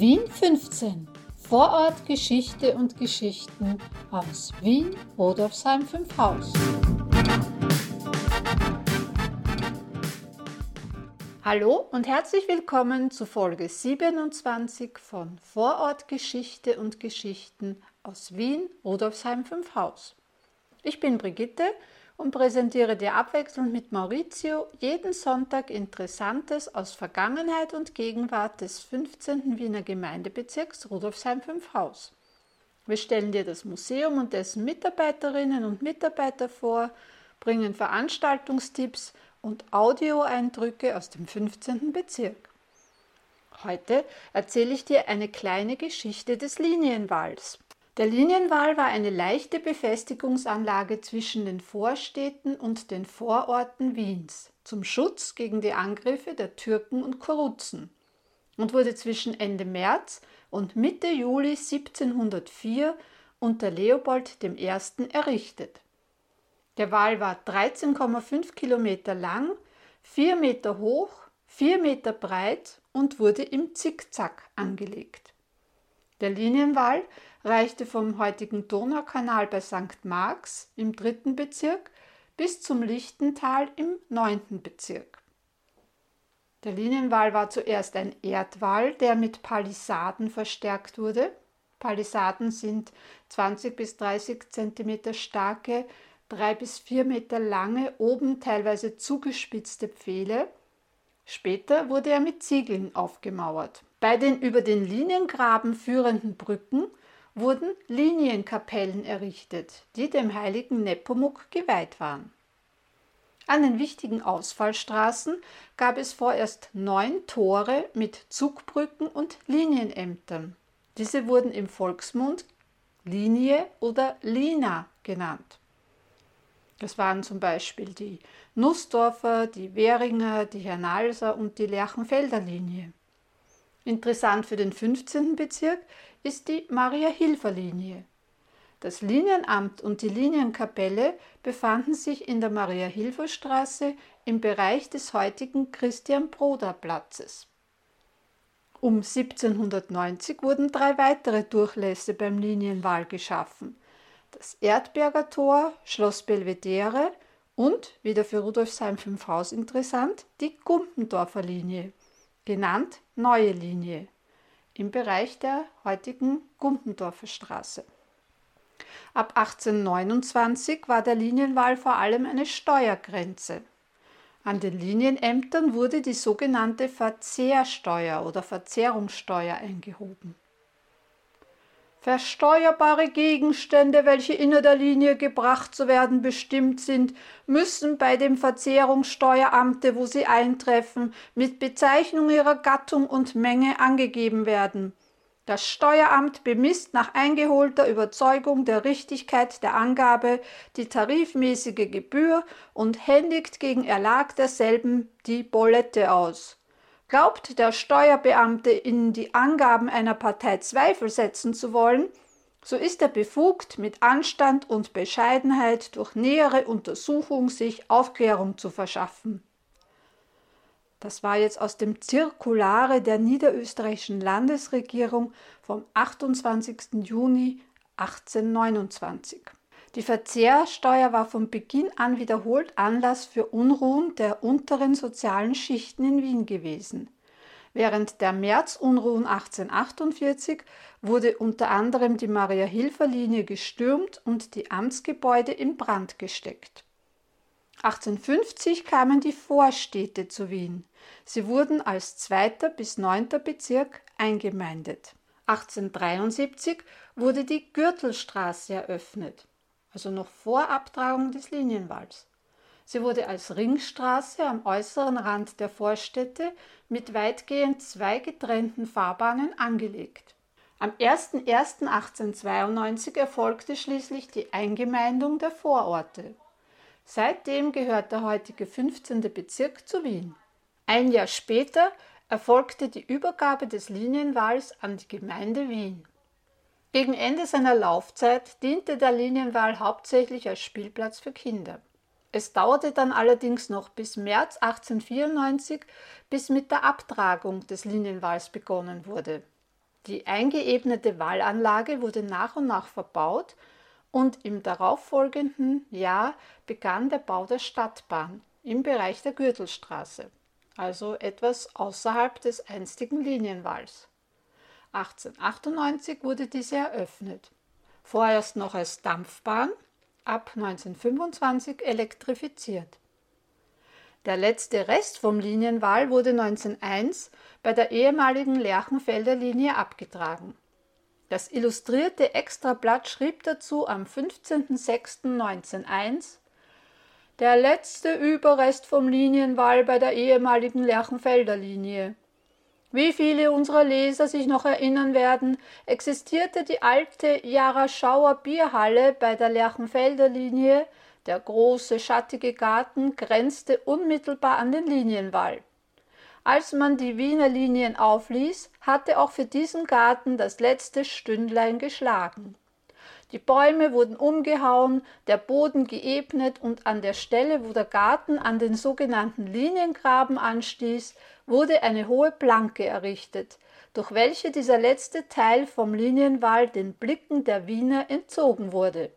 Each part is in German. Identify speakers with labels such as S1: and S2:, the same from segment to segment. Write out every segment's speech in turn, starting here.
S1: Wien 15. Vorort Geschichte und Geschichten aus Wien, Rodolfsheim 5 Haus. Hallo und herzlich willkommen zu Folge 27 von Vorort Geschichte und Geschichten aus Wien, Rodolfsheim 5 Haus. Ich bin Brigitte und präsentiere dir abwechselnd mit Maurizio jeden Sonntag Interessantes aus Vergangenheit und Gegenwart des 15. Wiener Gemeindebezirks Rudolfsheim 5 Haus. Wir stellen dir das Museum und dessen Mitarbeiterinnen und Mitarbeiter vor, bringen Veranstaltungstipps und Audioeindrücke aus dem 15. Bezirk. Heute erzähle ich dir eine kleine Geschichte des Linienwalls. Der Linienwall war eine leichte Befestigungsanlage zwischen den Vorstädten und den Vororten Wiens zum Schutz gegen die Angriffe der Türken und Koruzen und wurde zwischen Ende März und Mitte Juli 1704 unter Leopold I. errichtet. Der Wall war 13,5 Kilometer lang, 4 Meter hoch, 4 Meter breit und wurde im Zickzack angelegt. Der Linienwall reichte vom heutigen Donaukanal bei St. Marx im dritten Bezirk bis zum Lichtental im neunten Bezirk. Der Linienwall war zuerst ein Erdwall, der mit Palisaden verstärkt wurde. Palisaden sind 20 bis 30 cm starke, 3 bis 4 Meter lange, oben teilweise zugespitzte Pfähle. Später wurde er mit Ziegeln aufgemauert. Bei den über den Liniengraben führenden Brücken wurden Linienkapellen errichtet, die dem heiligen Nepomuk geweiht waren. An den wichtigen Ausfallstraßen gab es vorerst neun Tore mit Zugbrücken und Linienämtern. Diese wurden im Volksmund Linie oder Lina genannt. Das waren zum Beispiel die Nussdorfer, die Währinger, die Hernalser und die Lerchenfelder Linie. Interessant für den 15. Bezirk ist die Maria-Hilfer-Linie. Das Linienamt und die Linienkapelle befanden sich in der Maria-Hilfer-Straße im Bereich des heutigen Christian-Broda-Platzes. Um 1790 wurden drei weitere Durchlässe beim Linienwall geschaffen. Das Erdberger Tor, Schloss Belvedere und, wieder für Rudolfsheim 5 Haus interessant, die Gumpendorfer Linie, genannt Neue Linie im Bereich der heutigen Gumpendorfer Straße. Ab 1829 war der Linienwall vor allem eine Steuergrenze. An den Linienämtern wurde die sogenannte Verzehrsteuer oder Verzehrungssteuer eingehoben. Versteuerbare Gegenstände, welche inner der Linie gebracht zu werden bestimmt sind, müssen bei dem Verzehrungssteueramte, wo sie eintreffen, mit Bezeichnung ihrer Gattung und Menge angegeben werden. Das Steueramt bemisst nach eingeholter Überzeugung der Richtigkeit der Angabe die tarifmäßige Gebühr und händigt gegen Erlag derselben die Bollette aus. Glaubt der Steuerbeamte in die Angaben einer Partei Zweifel setzen zu wollen, so ist er befugt, mit Anstand und Bescheidenheit durch nähere Untersuchung sich Aufklärung zu verschaffen. Das war jetzt aus dem Zirkulare der niederösterreichischen Landesregierung vom 28. Juni 1829. Die Verzehrsteuer war von Beginn an wiederholt Anlass für Unruhen der unteren sozialen Schichten in Wien gewesen. Während der Märzunruhen 1848 wurde unter anderem die Maria-Hilfer-Linie gestürmt und die Amtsgebäude in Brand gesteckt. 1850 kamen die Vorstädte zu Wien. Sie wurden als zweiter bis neunter Bezirk eingemeindet. 1873 wurde die Gürtelstraße eröffnet also noch vor Abtragung des Linienwalls. Sie wurde als Ringstraße am äußeren Rand der Vorstädte mit weitgehend zwei getrennten Fahrbahnen angelegt. Am 01.01.1892 erfolgte schließlich die Eingemeindung der Vororte. Seitdem gehört der heutige 15. Bezirk zu Wien. Ein Jahr später erfolgte die Übergabe des Linienwalls an die Gemeinde Wien. Gegen Ende seiner Laufzeit diente der Linienwall hauptsächlich als Spielplatz für Kinder. Es dauerte dann allerdings noch bis März 1894, bis mit der Abtragung des Linienwalls begonnen wurde. Die eingeebnete Wallanlage wurde nach und nach verbaut und im darauffolgenden Jahr begann der Bau der Stadtbahn im Bereich der Gürtelstraße, also etwas außerhalb des einstigen Linienwalls. 1898 wurde diese eröffnet, vorerst noch als Dampfbahn, ab 1925 elektrifiziert. Der letzte Rest vom Linienwall wurde 1901 bei der ehemaligen Lerchenfelder Linie abgetragen. Das illustrierte Extrablatt schrieb dazu am 15.06.1901 Der letzte Überrest vom Linienwall bei der ehemaligen Lerchenfelder Linie. Wie viele unserer Leser sich noch erinnern werden, existierte die alte Jaraschauer Bierhalle bei der Lerchenfelder Linie der große schattige Garten grenzte unmittelbar an den Linienwall. Als man die Wiener Linien aufließ, hatte auch für diesen Garten das letzte Stündlein geschlagen. Die Bäume wurden umgehauen, der Boden geebnet und an der Stelle, wo der Garten an den sogenannten Liniengraben anstieß, wurde eine hohe Planke errichtet, durch welche dieser letzte Teil vom Linienwall den Blicken der Wiener entzogen wurde.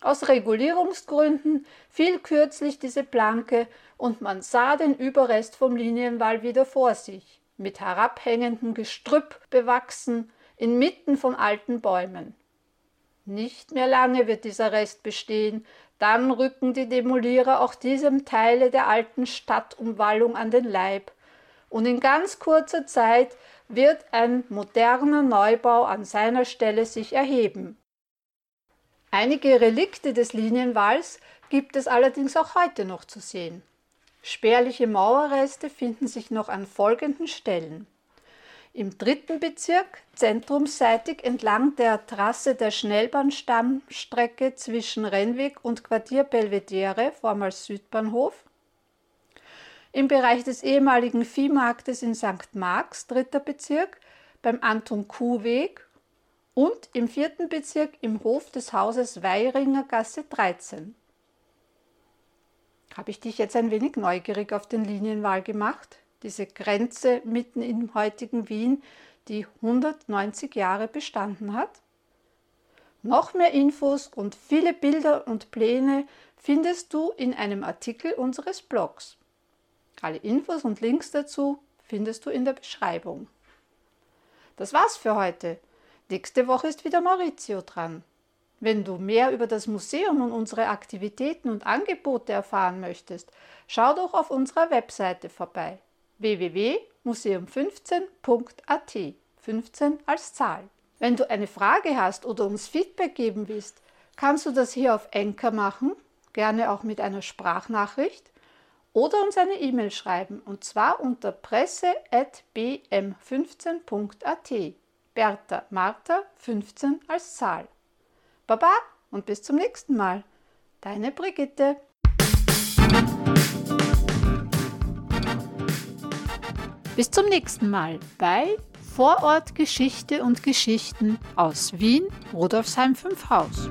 S1: Aus Regulierungsgründen fiel kürzlich diese Planke und man sah den Überrest vom Linienwall wieder vor sich, mit herabhängendem Gestrüpp bewachsen, inmitten von alten Bäumen. Nicht mehr lange wird dieser Rest bestehen, dann rücken die Demolierer auch diesem Teile der alten Stadtumwallung an den Leib, und in ganz kurzer Zeit wird ein moderner Neubau an seiner Stelle sich erheben. Einige Relikte des Linienwalls gibt es allerdings auch heute noch zu sehen. Spärliche Mauerreste finden sich noch an folgenden Stellen. Im dritten Bezirk, zentrumsseitig entlang der Trasse der Schnellbahnstammstrecke zwischen Rennweg und Quartier Belvedere, vormals Südbahnhof. Im Bereich des ehemaligen Viehmarktes in St. Marx, dritter Bezirk, beim Anton Kuh Weg und im vierten Bezirk im Hof des Hauses Weiringer Gasse 13. Habe ich dich jetzt ein wenig neugierig auf den Linienwahl gemacht? Diese Grenze mitten im heutigen Wien, die 190 Jahre bestanden hat? Noch mehr Infos und viele Bilder und Pläne findest du in einem Artikel unseres Blogs. Alle Infos und Links dazu findest du in der Beschreibung. Das war's für heute. Nächste Woche ist wieder Maurizio dran. Wenn du mehr über das Museum und unsere Aktivitäten und Angebote erfahren möchtest, schau doch auf unserer Webseite vorbei www.museum15.at 15 als Zahl. Wenn du eine Frage hast oder uns Feedback geben willst, kannst du das hier auf Enker machen, gerne auch mit einer Sprachnachricht oder uns eine E-Mail schreiben und zwar unter presse.bm15.at. Bertha Martha 15 als Zahl. Baba und bis zum nächsten Mal. Deine Brigitte. Bis zum nächsten Mal bei Vorort Geschichte und Geschichten aus Wien, Rudolfsheim 5 Haus.